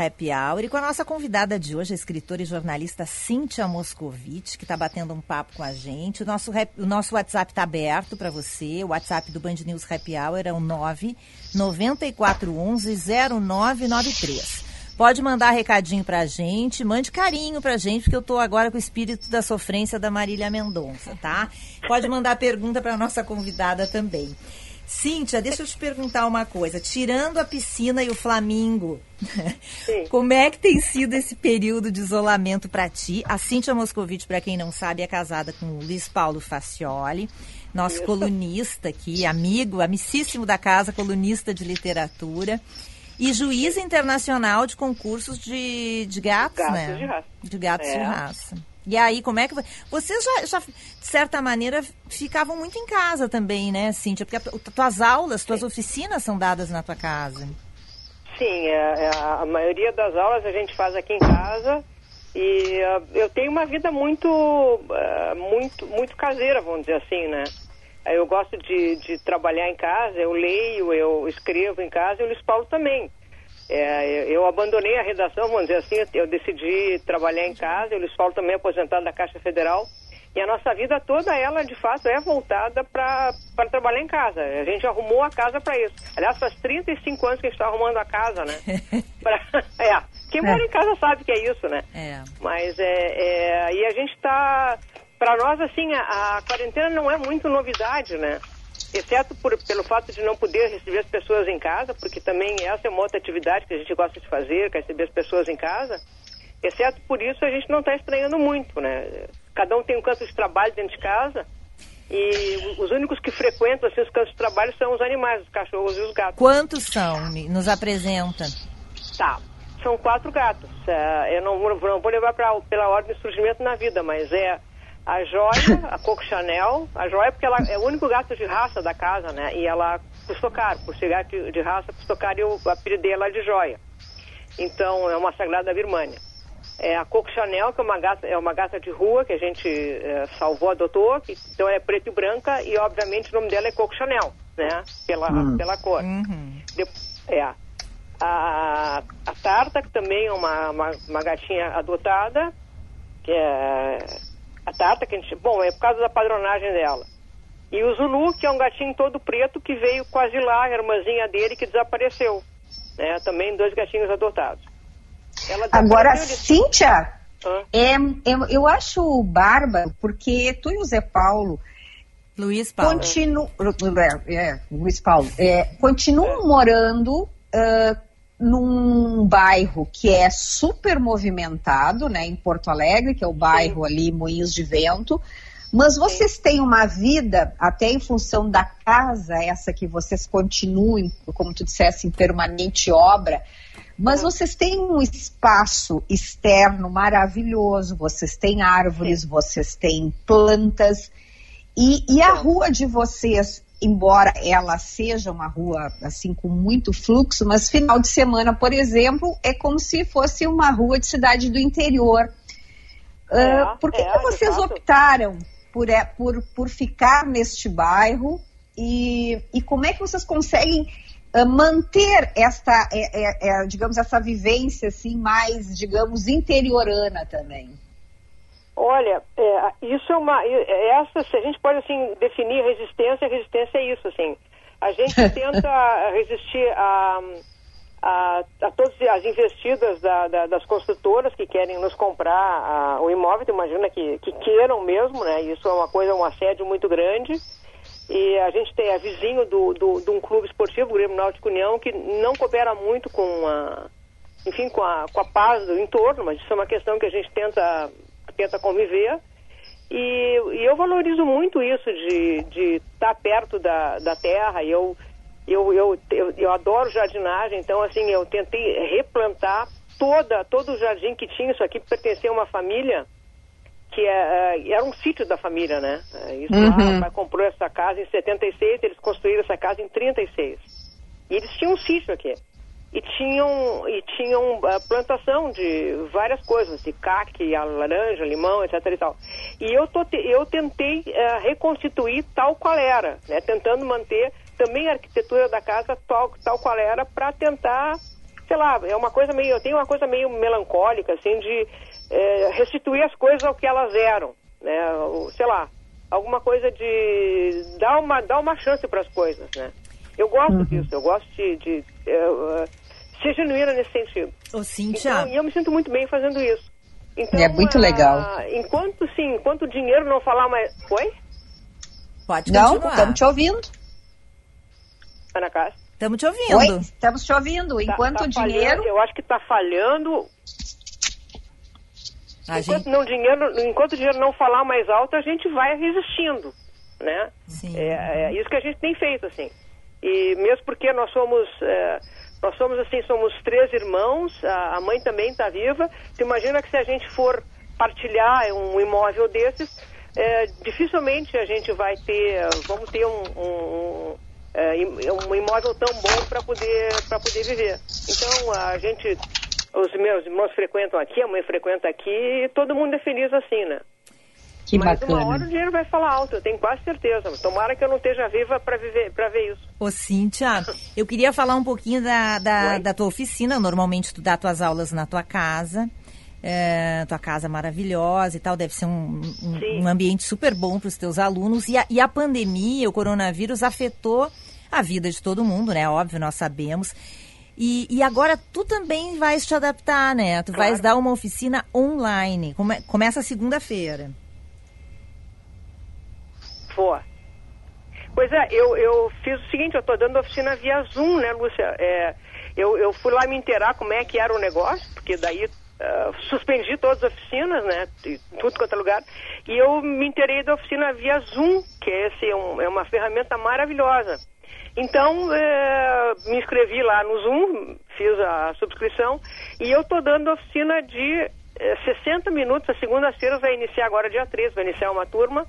Happy Hour e com a nossa convidada de hoje, a escritora e jornalista Cíntia Moscovitch, que está batendo um papo com a gente. O nosso, o nosso WhatsApp está aberto para você. O WhatsApp do Band News Happy Hour é o 9 9411 0993. Pode mandar recadinho pra gente, mande carinho pra gente, porque eu tô agora com o espírito da sofrência da Marília Mendonça, tá? Pode mandar pergunta pra nossa convidada também. Cíntia, deixa eu te perguntar uma coisa. Tirando a piscina e o Flamingo, Sim. como é que tem sido esse período de isolamento para ti? A Cíntia Moscovitch, para quem não sabe, é casada com o Luiz Paulo Facioli, nosso Isso. colunista aqui, amigo, amicíssimo da casa, colunista de literatura. E juiz internacional de concursos de, de gatos, gatos né? De, raça. de gatos é. de raça. E aí, como é que. Vocês já, já, de certa maneira, ficavam muito em casa também, né, Cíntia? Porque as tuas aulas, tuas Sim. oficinas são dadas na tua casa. Sim, é, é, a maioria das aulas a gente faz aqui em casa. E uh, eu tenho uma vida muito, uh, muito, muito caseira, vamos dizer assim, né? Eu gosto de, de trabalhar em casa, eu leio, eu escrevo em casa e o Luiz Paulo também. É, eu abandonei a redação, vamos dizer assim, eu decidi trabalhar em casa, o Luiz Paulo também aposentado da Caixa Federal. E a nossa vida toda, ela de fato é voltada para trabalhar em casa. A gente arrumou a casa para isso. Aliás, faz 35 anos que a gente está arrumando a casa, né? pra, é, quem mora é. em casa sabe que é isso, né? É. Mas é, é, e a gente está para nós, assim, a, a, quarentena não é muito novidade, né? Exceto por, pelo fato de não poder receber as pessoas em casa, porque também essa é uma outra atividade que a gente gosta de fazer, que é receber as pessoas em casa. Exceto por isso, a gente não está estranhando muito, né? Cada um tem um canto de trabalho dentro de casa. E os únicos que frequentam assim, os cantos de trabalho são os animais, os cachorros e os gatos. Quantos são? Nos apresenta. Tá. São quatro gatos. Uh, eu não, não vou levar pra, pela ordem de surgimento na vida, mas é a Joia, a Coco Chanel, a Joia porque ela é o único gato de raça da casa, né? E ela custou caro, por ser gato de raça custou caro e eu apelidei ela de Joia. Então é uma sagrada birmania. É a Coco Chanel, que é uma gata, é uma gata de rua que a gente é, salvou, adotou, que, então é preta e branca e obviamente o nome dela é Coco Chanel, né? Pela, hum. pela cor. Uhum. De, é. A, a Tarta, que também é uma, uma, uma gatinha adotada, que é a Tata, que a gente, bom, é por causa da padronagem dela. E o Zulu, que é um gatinho todo preto que veio quase lá, a irmãzinha dele que desapareceu. Né? Também dois gatinhos adotados. Agora, Cíntia, é, eu, eu acho bárbaro, porque tu e o Zé Paulo Luiz Paulo. Continu, é, é, Luiz Paulo. É, continuam morando uh, num bairro que é super movimentado, né, em Porto Alegre, que é o bairro Sim. ali Moinhos de Vento, mas vocês têm uma vida, até em função da casa, essa que vocês continuem, como tu dissesse, em permanente obra, mas vocês têm um espaço externo maravilhoso, vocês têm árvores, vocês têm plantas, e, e a rua de vocês embora ela seja uma rua assim com muito fluxo, mas final de semana, por exemplo, é como se fosse uma rua de cidade do interior. É, uh, por que, é, que vocês optaram por, é, por, por ficar neste bairro e, e como é que vocês conseguem uh, manter esta, é, é, digamos, essa vivência assim mais, digamos, interiorana também? Olha, é, isso é uma. Essa, se a gente pode assim definir resistência, resistência é isso, assim. A gente tenta resistir a, a, a todas as investidas da, da, das construtoras que querem nos comprar a, o imóvel, imagina que, que queiram mesmo, né? Isso é uma coisa, um assédio muito grande. E a gente tem a vizinho do, do, de um clube esportivo, o Grêmio Náutico União, que não coopera muito com a, enfim, com a, com a paz do entorno, mas isso é uma questão que a gente tenta tenta conviver. E, e, eu valorizo muito isso de estar tá perto da, da terra. Eu, eu, eu, eu, eu, adoro jardinagem, então assim, eu tentei replantar toda, todo o jardim que tinha. Isso aqui pertencia a uma família que é, é era um sítio da família, né? É, isso uhum. lá, o pai comprou essa casa em 76, eles construíram essa casa em 36. E eles tinham um sítio aqui e tinham, e tinham uh, plantação de várias coisas, de caque, laranja, limão, etc e tal. E eu, tô, eu tentei uh, reconstituir tal qual era, né, tentando manter também a arquitetura da casa tal, tal qual era para tentar sei lá, é uma coisa meio, eu tenho uma coisa meio melancólica, assim, de é, restituir as coisas ao que elas eram, né? Sei lá, alguma coisa de dar uma, dar uma chance para as coisas, né? Eu gosto uhum. disso, eu gosto de, de uh, ser genuína nesse sentido. Ô, Cíntia. Então, e eu me sinto muito bem fazendo isso. Então, é muito legal. enquanto, sim, enquanto o dinheiro não falar mais... Foi? Pode continuar. Não, estamos te ouvindo. Ana Cássia? Estamos te ouvindo. Oi, estamos te ouvindo. Tá, enquanto tá, tá o dinheiro. Falhando, eu acho que está falhando. A enquanto, gente... não, dinheiro, enquanto o dinheiro não falar mais alto, a gente vai resistindo. Né? Sim. É, é isso que a gente tem feito, assim. E mesmo porque nós somos. É, nós somos assim, somos três irmãos, a, mãe também está viva. Tu imagina que se a gente for partilhar um imóvel desses, é, dificilmente a gente vai ter, vamos ter um, um, é, um imóvel tão bom para poder, poder viver. Então, a gente, os meus irmãos frequentam aqui, a mãe frequenta aqui, e todo mundo é feliz assim, né? Que Mas bacana. uma hora o dinheiro vai falar alto, eu tenho quase certeza. Tomara que eu não esteja viva para viver para ver isso. Ô, Cíntia, eu queria falar um pouquinho da, da, da, tua oficina. Normalmente tu dá tuas aulas na tua casa. É, tua casa maravilhosa e tal, deve ser um, um, um ambiente super bom para os teus alunos. E a, e a pandemia, o coronavírus, afetou a vida de todo mundo, né? Óbvio, nós sabemos. E, e agora tu também vais te adaptar, né? Tu claro. vais dar uma oficina online. Come, começa segunda-feira. Pois é, eu, eu fiz o seguinte, eu estou dando oficina via Zoom, né, Lúcia? É, eu, eu fui lá me inteirar como é que era o negócio, porque daí uh, suspendi todas as oficinas, né, tudo quanto é lugar, e eu me inteirei da oficina via Zoom, que é, esse, é, um, é uma ferramenta maravilhosa. Então, é, me inscrevi lá no Zoom, fiz a subscrição, e eu estou dando oficina de é, 60 minutos, a segunda-feira vai iniciar agora dia 3, vai iniciar uma turma,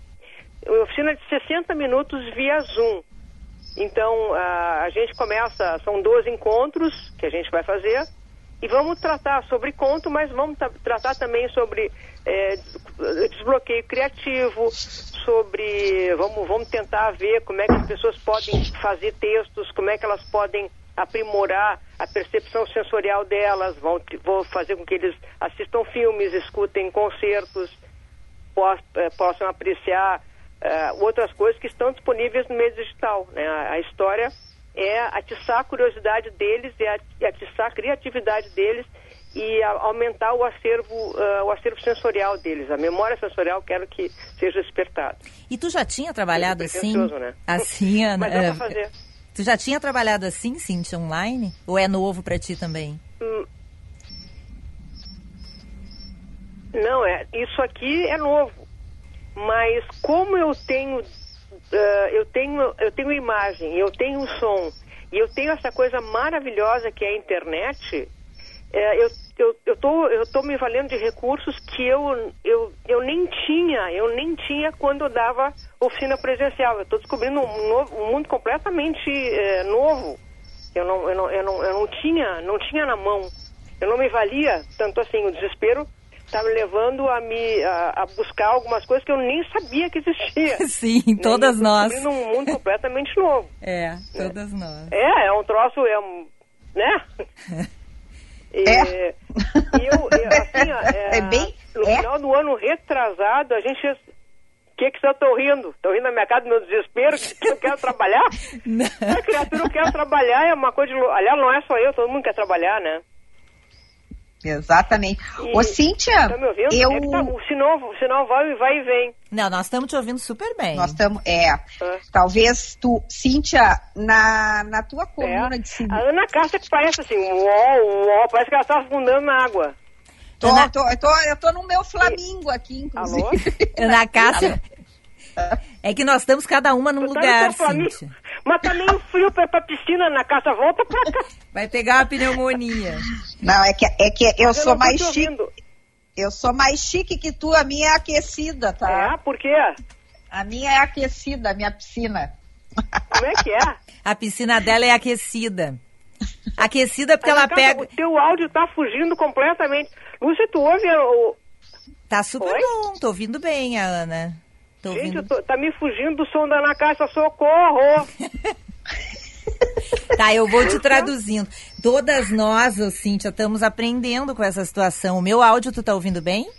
oficina de 60 minutos via Zoom. Então, a, a gente começa, são 12 encontros que a gente vai fazer, e vamos tratar sobre conto, mas vamos tratar também sobre é, desbloqueio criativo, sobre. Vamos, vamos tentar ver como é que as pessoas podem fazer textos, como é que elas podem aprimorar a percepção sensorial delas, vão, vou fazer com que eles assistam filmes, escutem concertos, é, possam apreciar uh, outras coisas que estão disponíveis no meio digital. Né? A, a história é atiçar a curiosidade deles e atiçar a criatividade deles e a, aumentar o acervo, uh, o acervo sensorial deles. A memória sensorial quero que seja despertada. E tu já tinha trabalhado assim? Né? Assim, Ana, Mas dá pra fazer. Tu já tinha trabalhado assim, Cintia, online? Ou é novo para ti também? Hum. Não, é, isso aqui é novo. Mas como eu tenho, uh, eu tenho, eu tenho imagem, eu tenho som, e eu tenho essa coisa maravilhosa que é a internet, é, eu, eu, eu, tô, eu tô me valendo de recursos que eu, eu, eu nem tinha, eu nem tinha quando eu dava oficina presencial. Eu estou descobrindo um, novo, um, mundo completamente é, novo. Eu não, eu, não, eu, não, eu não tinha, não tinha na mão. Eu não me valia tanto assim. O desespero está me levando a me a, a, buscar algumas coisas que eu nem sabia que existia. Sim, né? todas nós. Descobrindo um mundo completamente novo. É, né? todas nós. É, é um troço, é um, né? E, é. E eu, eu assim, é, é bem, no é. final do ano retrasado, a gente. O que que você tá rindo? Estou rindo na minha casa do meu desespero, que eu quero trabalhar? Não. A criatura quer trabalhar, é uma coisa de. Aliás, não é só eu, todo mundo quer trabalhar, né? Exatamente. E, Ô, Cíntia, tá me ouvindo? eu... É tá, o, sinal, o sinal vai, vai e vem. Não, nós estamos te ouvindo super bem. Nós estamos, é. é. Talvez tu, Cíntia, na, na tua coluna é. de segundo... A Ana Cássia que parece assim, uó, uó, parece que ela está afundando na água. Tô, Ana... tô, eu, tô, eu tô no meu Flamingo aqui, inclusive. Alô? Ana Cássia... É que nós estamos cada uma num tá lugar, Cíntia. Mas tá meio frio pra, pra piscina na casa, volta pra cá. Vai pegar a pneumonia. Não, é que, é que eu, eu sou mais chique. Eu sou mais chique que tu, a minha é aquecida, tá? É, por quê? A minha é aquecida, a minha piscina. Como é que é? A piscina dela é aquecida. Aquecida porque ela casa, pega. O teu áudio tá fugindo completamente. Lúcia, tu ouve o. Tá super Oi? bom, tô ouvindo bem a Ana. Tô Gente, tô, tá me fugindo do som da Ana Cássia, socorro! Tá, eu vou te traduzindo. Todas nós, ô, Cíntia, estamos aprendendo com essa situação. O meu áudio, tu tá ouvindo bem?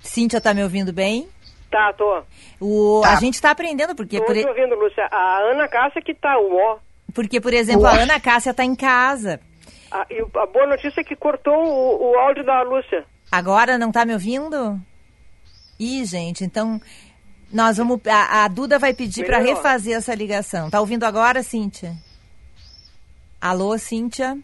Cíntia, tá me ouvindo bem? Tá, tô. O, tá. A gente está aprendendo, porque... Tô por... te ouvindo, Lúcia. A Ana Cássia que tá o ó. Porque, por exemplo, a Ana Cássia está em casa. A, e a boa notícia é que cortou o, o áudio da Lúcia. Agora não está me ouvindo? Ih, gente, então... Nós vamos. A, a Duda vai pedir para refazer essa ligação. Tá ouvindo agora, Cíntia? Alô, Cíntia?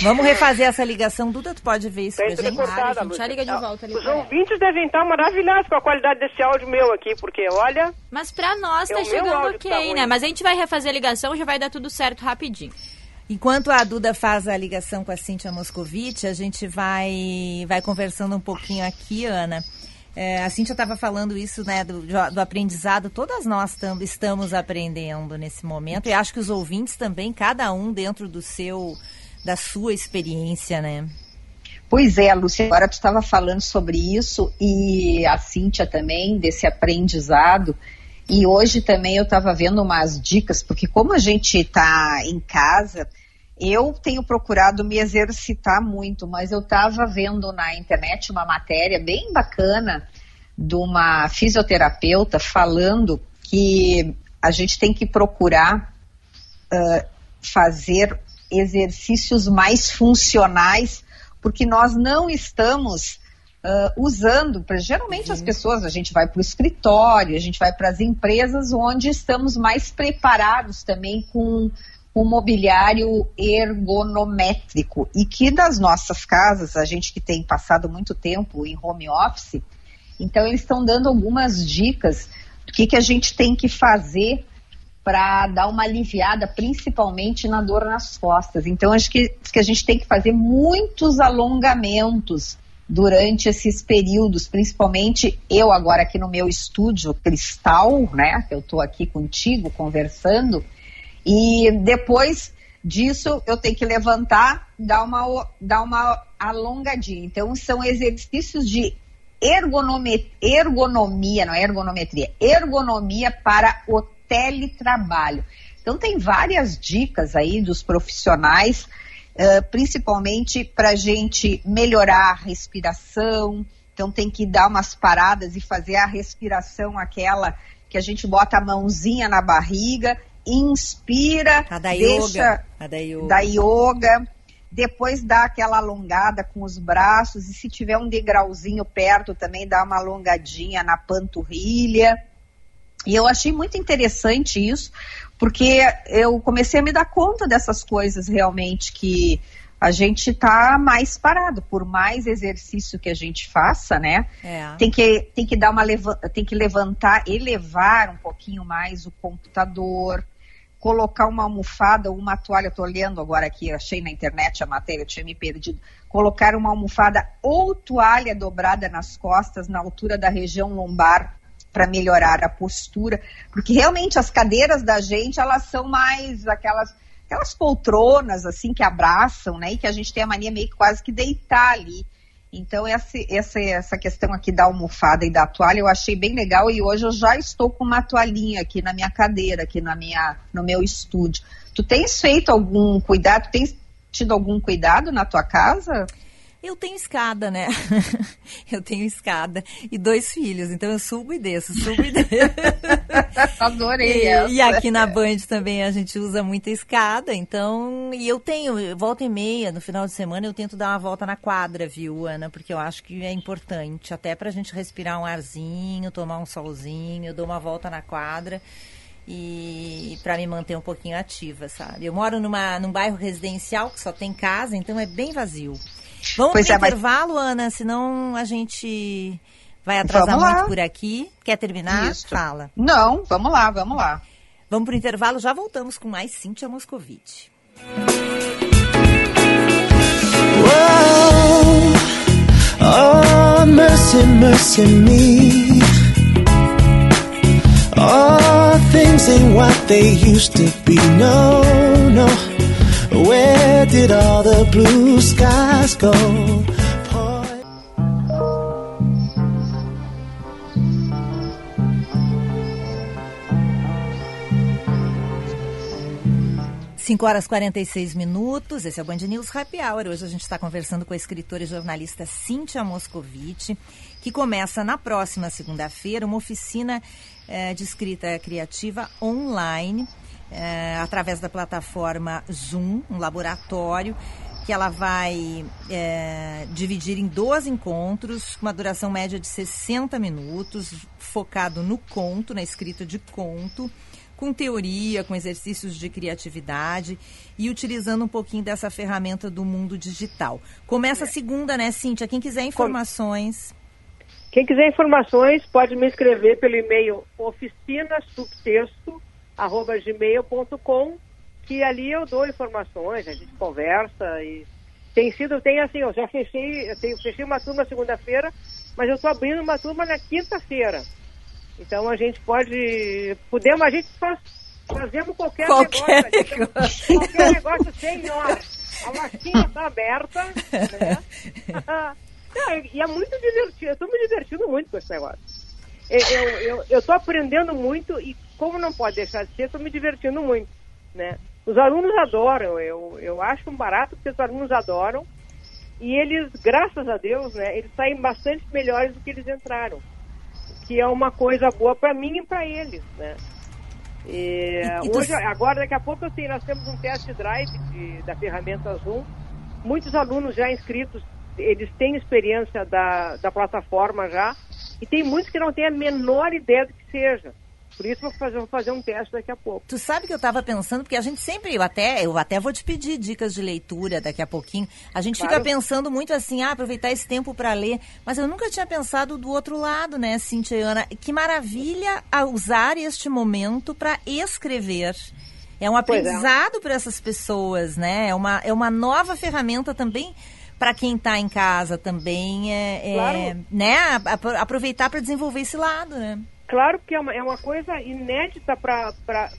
Vamos refazer essa ligação. Duda, tu pode ver isso tá com a gente? Cortada, a gente já liga de volta. Ali Os ouvintes devem estar maravilhados com a qualidade desse áudio meu aqui, porque olha... Mas para nós é tá chegando ok, tá né? Mas a gente vai refazer a ligação, já vai dar tudo certo rapidinho. Enquanto a Duda faz a ligação com a Cíntia Moscovitch, a gente vai, vai conversando um pouquinho aqui, Ana. É, a Cíntia estava falando isso, né, do, do aprendizado. Todas nós tam, estamos aprendendo nesse momento. E acho que os ouvintes também, cada um dentro do seu, da sua experiência, né? Pois é, Lúcia, agora tu estava falando sobre isso e a Cíntia também, desse aprendizado. E hoje também eu estava vendo umas dicas, porque como a gente está em casa, eu tenho procurado me exercitar muito, mas eu estava vendo na internet uma matéria bem bacana de uma fisioterapeuta falando que a gente tem que procurar uh, fazer exercícios mais funcionais, porque nós não estamos uh, usando, geralmente uhum. as pessoas, a gente vai para o escritório, a gente vai para as empresas onde estamos mais preparados também com o mobiliário ergonométrico e que das nossas casas, a gente que tem passado muito tempo em home office, então eles estão dando algumas dicas do que, que a gente tem que fazer para dar uma aliviada, principalmente na dor nas costas. Então acho que, que a gente tem que fazer muitos alongamentos durante esses períodos, principalmente eu agora aqui no meu estúdio Cristal, né, que eu estou aqui contigo conversando, e depois disso eu tenho que levantar, dar uma, dar uma alongadinha. Então são exercícios de ergonomia, não é ergonometria, ergonomia para o teletrabalho. Então tem várias dicas aí dos profissionais, uh, principalmente para a gente melhorar a respiração. Então tem que dar umas paradas e fazer a respiração aquela que a gente bota a mãozinha na barriga inspira, a da deixa yoga. A da yoga. da yoga, depois dá aquela alongada com os braços e se tiver um degrauzinho perto também dá uma alongadinha na panturrilha. E eu achei muito interessante isso, porque eu comecei a me dar conta dessas coisas realmente que a gente está mais parado, por mais exercício que a gente faça, né? É. Tem que tem que dar uma tem que levantar, elevar um pouquinho mais o computador, colocar uma almofada ou uma toalha, estou olhando agora aqui, achei na internet a matéria, eu tinha me perdido, colocar uma almofada ou toalha dobrada nas costas, na altura da região lombar, para melhorar a postura, porque realmente as cadeiras da gente, elas são mais aquelas aquelas poltronas assim que abraçam, né, e que a gente tem a mania meio que quase que deitar ali. Então, essa, essa, essa questão aqui da almofada e da toalha eu achei bem legal e hoje eu já estou com uma toalhinha aqui na minha cadeira, aqui na minha, no meu estúdio. Tu tens feito algum cuidado, tens tido algum cuidado na tua casa? Eu tenho escada, né? eu tenho escada e dois filhos, então eu subo e desço, subo e desço. Adorei. E, e, aqui na Band também a gente usa muita escada, então. E eu tenho, volta e meia, no final de semana, eu tento dar uma volta na quadra, viu, Ana? Porque eu acho que é importante, até pra gente respirar um arzinho, tomar um solzinho, eu dou uma volta na quadra e para me manter um pouquinho ativa, sabe? Eu moro numa, num bairro residencial que só tem casa, então é bem vazio. Vamos pois pro é, intervalo, mas... Ana, senão a gente vai atrasar muito por aqui. Quer terminar? Isso. Fala. Não, vamos lá, vamos lá. Vamos pro intervalo, já voltamos com mais Cíntia Moscovitch. oh, mercy, mercy me. Oh, things ain't what they used to be, no, no. Where did all the blue skies go? 5 horas e 46 minutos, esse é o Band News Happy Hour. Hoje a gente está conversando com a escritora e jornalista Cíntia Moscovici, que começa na próxima segunda-feira uma oficina eh, de escrita criativa online, eh, através da plataforma Zoom, um laboratório que ela vai é, dividir em 12 encontros, com uma duração média de 60 minutos, focado no conto, na escrita de conto, com teoria, com exercícios de criatividade e utilizando um pouquinho dessa ferramenta do mundo digital. Começa a segunda, né, Cíntia? Quem quiser informações. Quem quiser informações pode me escrever pelo e-mail oficinasubtexto.gmail.com que ali eu dou informações, a gente conversa e tem sido, tem assim, eu já fechei, eu tenho, fechei uma turma segunda-feira, mas eu estou abrindo uma turma na quinta-feira. Então a gente pode, podemos, a gente faz, fazemos qualquer, qualquer negócio, negócio. qualquer negócio sem nós. A latinha está aberta, né? e é muito divertido, eu estou me divertindo muito com esse negócio. Eu estou aprendendo muito e como não pode deixar de ser, estou me divertindo muito, né? Os alunos adoram, eu, eu acho um barato porque os alunos adoram. E eles, graças a Deus, né, eles saem bastante melhores do que eles entraram. Que é uma coisa boa para mim e para eles, né? E, e, hoje, agora, daqui a pouco, assim, nós temos um test drive de, da ferramenta Zoom. Muitos alunos já inscritos, eles têm experiência da, da plataforma já. E tem muitos que não têm a menor ideia do que seja. Por isso vou fazer, vou fazer um teste daqui a pouco. Tu sabe que eu estava pensando, porque a gente sempre, eu até, eu até vou te pedir dicas de leitura daqui a pouquinho. A gente claro. fica pensando muito assim, ah, aproveitar esse tempo para ler. Mas eu nunca tinha pensado do outro lado, né, Cintia e Ana? Que maravilha usar este momento para escrever. É um é. aprendizado é. para essas pessoas, né? É uma, é uma nova ferramenta também para quem está em casa também, é, é claro. né? Aproveitar para desenvolver esse lado, né? claro que é uma, é uma coisa inédita para.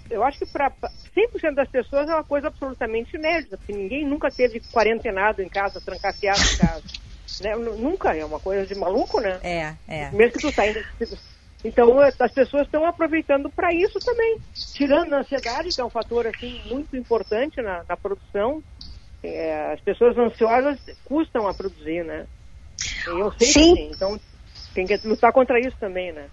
Eu acho que para 100% das pessoas é uma coisa absolutamente inédita, porque ninguém nunca teve quarentenado em casa, trancafiado em casa. né? Nunca, é uma coisa de maluco, né? É, é. Mesmo que tu saindo. Então, as pessoas estão aproveitando para isso também. Tirando a ansiedade, que é um fator assim, muito importante na, na produção. É, as pessoas ansiosas custam a produzir, né? Eu sei Sim. que sim. Então, tem que lutar contra isso também, né?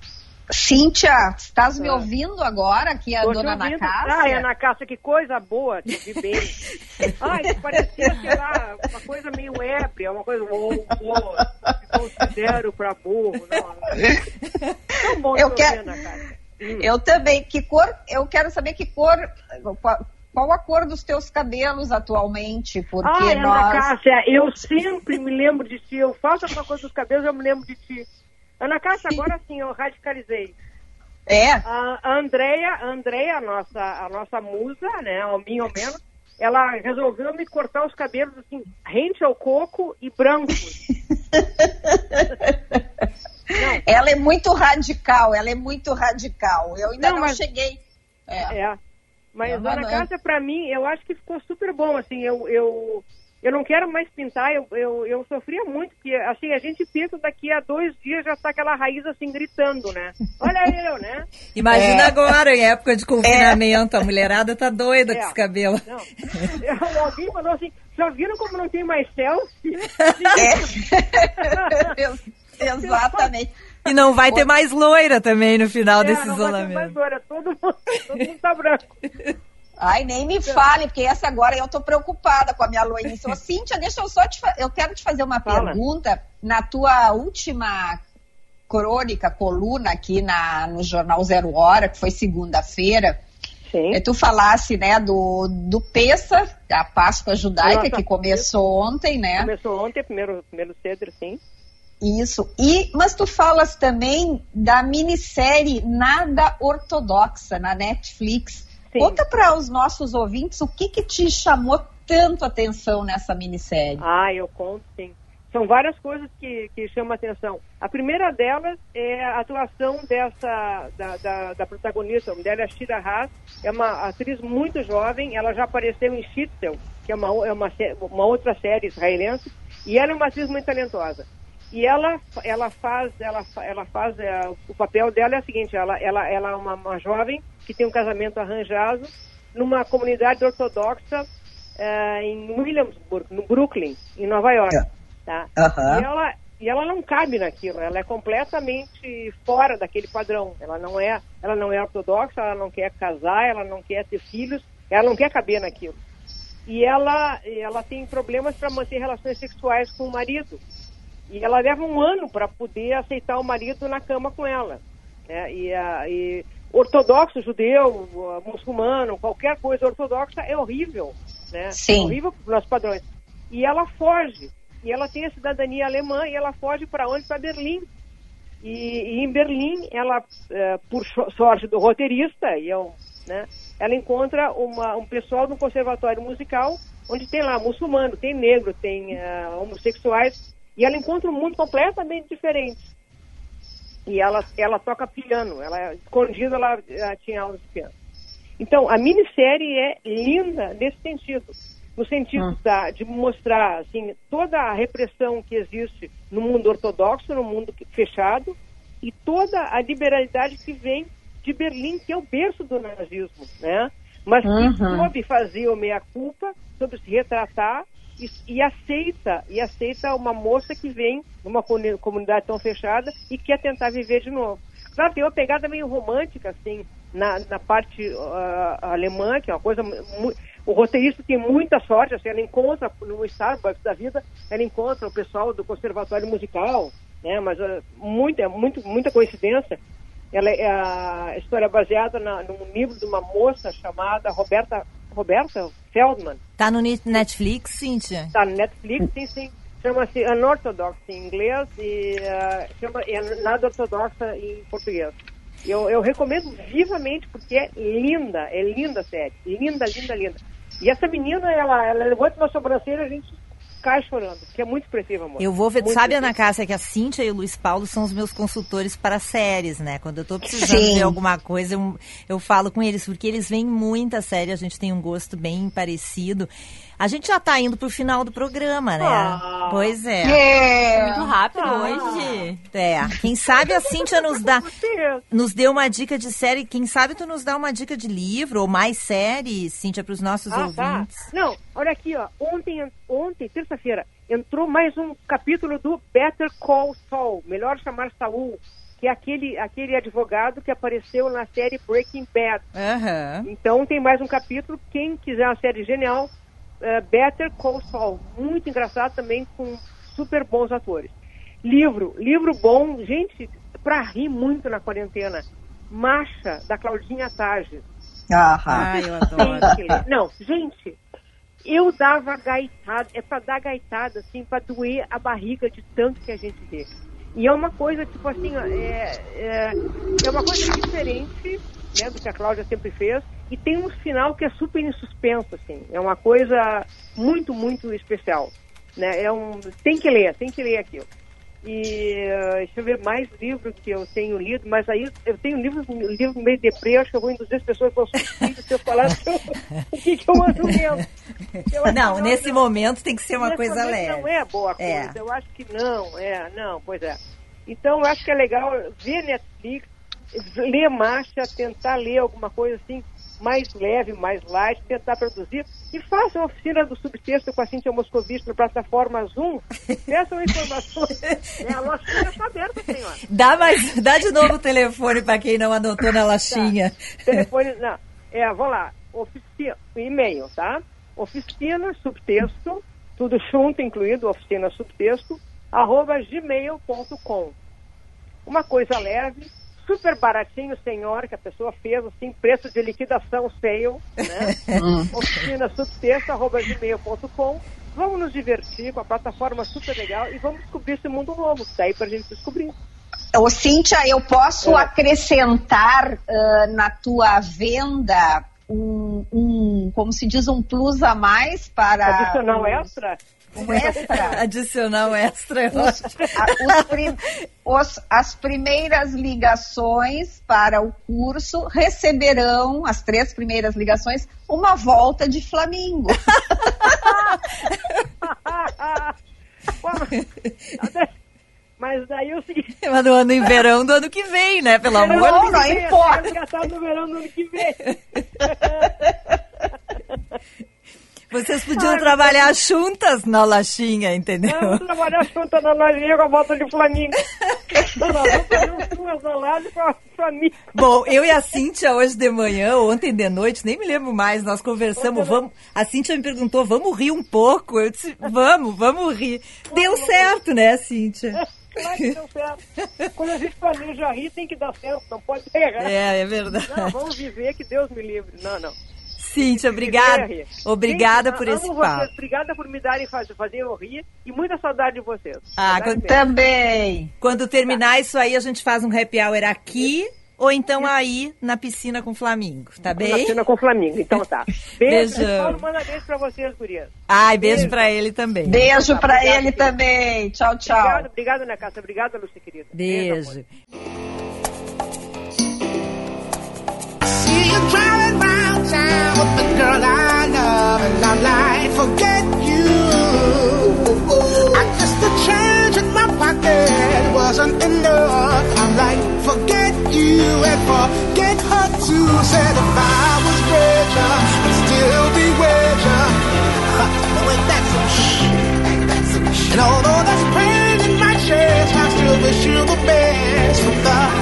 Cíntia, estás me ah. ouvindo agora aqui, a Tô dona Ana Cássia? Ah, Ana Cássia, que coisa boa, te vi bem. Ai, parecia, sei lá, uma coisa meio ébria, uma coisa, oh, oh, considero pra burro. Não, Tão bom eu quero... Ana Cássia. Hum. Eu também. Que cor, eu quero saber que cor, qual a cor dos teus cabelos atualmente? Porque nós... Ana Cássia, eu sempre me lembro de ti. Eu faço alguma coisa dos cabelos, eu me lembro de ti. Ana Cássia, agora sim, eu radicalizei. É. A Andrea, a Andrea, a nossa, a nossa musa, né, ao mim ou menos, ela resolveu me cortar os cabelos assim, rente ao coco e brancos. ela é muito radical, ela é muito radical. Eu ainda não, não mas... cheguei. É. é. Mas não... Cássia, pra mim, eu acho que ficou super bom, assim, eu, eu eu não quero mais pintar, eu, eu, eu sofria muito, porque assim, a gente pinta daqui a dois dias já está aquela raiz assim gritando, né? Olha eu, né? Imagina é. agora, em época de confinamento, é. a mulherada tá doida é. com esse cabelo. Não. Eu, alguém falou assim, já viram como não tem mais selfie? É. Exatamente. E não vai ter mais loira também no final é, desse não isolamento. Vai ter mais loira, todo mundo, todo mundo tá branco. Ai, nem me fale, porque essa agora eu tô preocupada com a minha loirinha. Ô, Cíntia, deixa eu só te Eu quero te fazer uma Fala. pergunta. Na tua última crônica, coluna aqui na, no Jornal Zero Hora, que foi segunda-feira, é, tu falasse, né, do, do Pessa, a Páscoa Judaica, Nossa, que começou ontem, né? Começou ontem, primeiro, primeiro cedro, sim. Isso. E, mas tu falas também da minissérie Nada Ortodoxa na Netflix. Sim. Conta para os nossos ouvintes o que, que te chamou tanto atenção nessa minissérie. Ah, eu conto sim. São várias coisas que, que chamam a atenção. A primeira delas é a atuação dessa da, da, da protagonista, dela Shira Haas, é uma atriz muito jovem, ela já apareceu em Schitzel, que é uma, é uma, uma outra série israelense, e ela é uma atriz muito talentosa. E ela, ela faz, ela, ela faz, é, o papel dela é o seguinte, ela, ela, ela é uma, uma jovem que tem um casamento arranjado numa comunidade ortodoxa uh, em Williamsburg, no Brooklyn, em Nova York. Tá? Aham. E, ela, e ela não cabe naquilo, ela é completamente fora daquele padrão. Ela não é, ela não é ortodoxa, ela não quer casar, ela não quer ter filhos, ela não quer caber naquilo. E ela, ela tem problemas para manter relações sexuais com o marido. E ela leva um ano para poder aceitar o marido na cama com ela. né? E, a- e ortodoxo, judeu, uh, muçulmano, qualquer coisa ortodoxa é horrível. Né? Sim. É horrível para os nossos padrões. E ela foge. E ela tem a cidadania alemã e ela foge para onde? Para Berlim. E, e em Berlim, ela, eh, por so- sorte do roteirista, e é um, né, ela encontra uma, um pessoal do conservatório musical, onde tem lá muçulmano, tem negro, tem eh, homossexuais, e ela encontra um mundo completamente diferente. E ela, ela toca piano, ela escondida ela, ela tinha aulas de piano. Então, a minissérie é linda nesse sentido. No sentido Hum. da, de mostrar assim, toda a repressão que existe no mundo ortodoxo, no mundo fechado, e toda a liberalidade que vem de Berlim, que é o berço do nazismo, né? Mas que Uhum. soube fazer o meia-culpa, soube se retratar e, e aceita e aceita uma moça que vem numa comuni- comunidade tão fechada e quer tentar viver de novo. Claro, tem uma pegada meio romântica, assim, na, na parte ah, alemã, que é uma coisa... o roteirista tem muita sorte, assim, ela encontra no Starbucks da vida, ela encontra o pessoal do conservatório musical, né? Mas muito, é muito, muita coincidência. Ela é a história é baseada na, num livro de uma moça chamada Roberta, Roberta Feldman. Tá no Net- Netflix, Cíntia? Está no Netflix, sim, sim. Chama-se Unorthodox em inglês e ah, chama é Nada Ortodoxa em português. Eu, eu recomendo vivamente porque é linda, é linda a série. Linda, linda, linda. E essa menina, ela, ela levanta uma sobrancelha e a gente cai chorando, porque é muito expressiva, amor. Eu vou ver, Muito sabe, Ana. Cássia, que a Cíntia e o Luiz Paulo são os meus consultores para séries, né? Quando eu tô precisando Sim. ver alguma coisa, eu, eu falo com eles, porque eles veem muita série, a gente tem um gosto bem parecido. A gente já tá indo pro final do programa, né? Ah. Pois é. É. Muito rápido Ah. hoje. É. Quem sabe a Cíntia nos dá. Nos deu uma dica de série, quem sabe tu nos dá uma dica de livro ou mais séries, Cíntia, para os nossos Ah, tá. ouvintes. Não, olha aqui, ó. Ontem, ontem terça-feira, entrou mais um capítulo do Better Call Saul, melhor chamar Saul, que é aquele, aquele advogado que apareceu na série Breaking Bad. Aham. Então tem mais um capítulo. Quem quiser uma série genial, eh, Better Call Saul. Muito engraçado também, com super bons atores. Livro, livro bom, gente, pra rir muito na quarentena. Marcha, da Claudinha Tage. Aham. Ai, eu adoro. Não, gente, eu dava gaitada, é pra dar gaitada, assim, pra doer a barriga de tanto que a gente vê. E é uma coisa, tipo assim, é, é, é uma coisa diferente, né, do que a Cláudia sempre fez, e tem um final que é super em suspenso, assim. É uma coisa muito, muito especial. Né? É um, tem que ler, tem que ler aquilo. E deixa eu ver mais livros que eu tenho lido, mas aí eu tenho livros livro meio deprê, acho que eu vou induzir as pessoas para filhos se eu falar o que, que eu ando lendo. Eu Não, que nesse não, momento tem que ser uma coisa leve. Não é boa coisa, É. eu acho que não, é, não, pois é. Então eu acho que é legal ver Netflix, ler marcha, tentar ler alguma coisa assim, mais leve, mais light, tentar produzir. E façam a oficina do subtexto com a Cintia Moscovitch na plataforma Zoom. Peçam informações. é, a lojinha está aberta, senhora. Dá, mais, dá de novo o telefone para quem não anotou na laxinha. Telefone, não. É, vamos lá. Oficina, e-mail, tá? Oficina, subtexto, tudo junto, incluído, oficina, subtexto, arroba gmail.com. Uma coisa leve, super baratinho, senhor, que a pessoa fez, assim, preço de liquidação sale, né? Oficina, subtexto, arroba gmail.com. Vamos nos divertir com a plataforma super legal e vamos descobrir esse mundo novo que tá aí pra gente descobrir. Ô, Cíntia, eu posso É. acrescentar ah, na tua venda um, um, como se diz, um plus a mais para. Adicional os- extra? Um extra. Adicional extra. eu Os- a- os prim- os- as primeiras ligações para o curso receberão, as três primeiras ligações, uma volta de Flamingo. Mas- daí é o seguinte. Mas no ano em verão do ano que vem, né? Pelo amor Não, de não Deus, importa. vai gastar no verão do ano que vem. Vocês podiam Ai, trabalhar juntas na lojinha, entendeu? Vamos trabalhar juntas na lojinha com a volta de Flamengo. Bom, eu e a Cíntia hoje de manhã, ontem de noite, nem me lembro mais, nós conversamos, vamos, a Cíntia me perguntou, vamos rir um pouco? Eu disse, vamos, vamos rir. Deu certo, né, Cíntia? Claro que deu certo. Quando a gente planeja rir, tem que dar certo, não pode errar. É, é verdade. Não, vamos viver, que Deus me livre. Não, não. Cíntia, obrigada. Obrigada por esse papo. Obrigada por me darem fazer, fazer eu rir e muita saudade de vocês. Ah, quando, também. Quando terminar tá. isso aí, a gente faz um happy hour aqui ou então aí na piscina com o Flamingo, tá bem? Na piscina com o Flamingo, então tá. Beijo. Beijão. Paulo manda beijo pra vocês, gurias. Ai, beijo, beijo pra ele também. Beijo tá, pra ele também. Tchau, tchau. Obrigado, obrigado, Ana Cássia. Obrigada, Lúcia, querida. Beijo. beijo town with the girl I love, and I like forget you. I guess the change in my pocket wasn't enough. I'm like forget you and forget her too. Said if I was richer, I'd still be richer. But wait, that's some shit. And although there's pain in my chest, I still wish you the best from the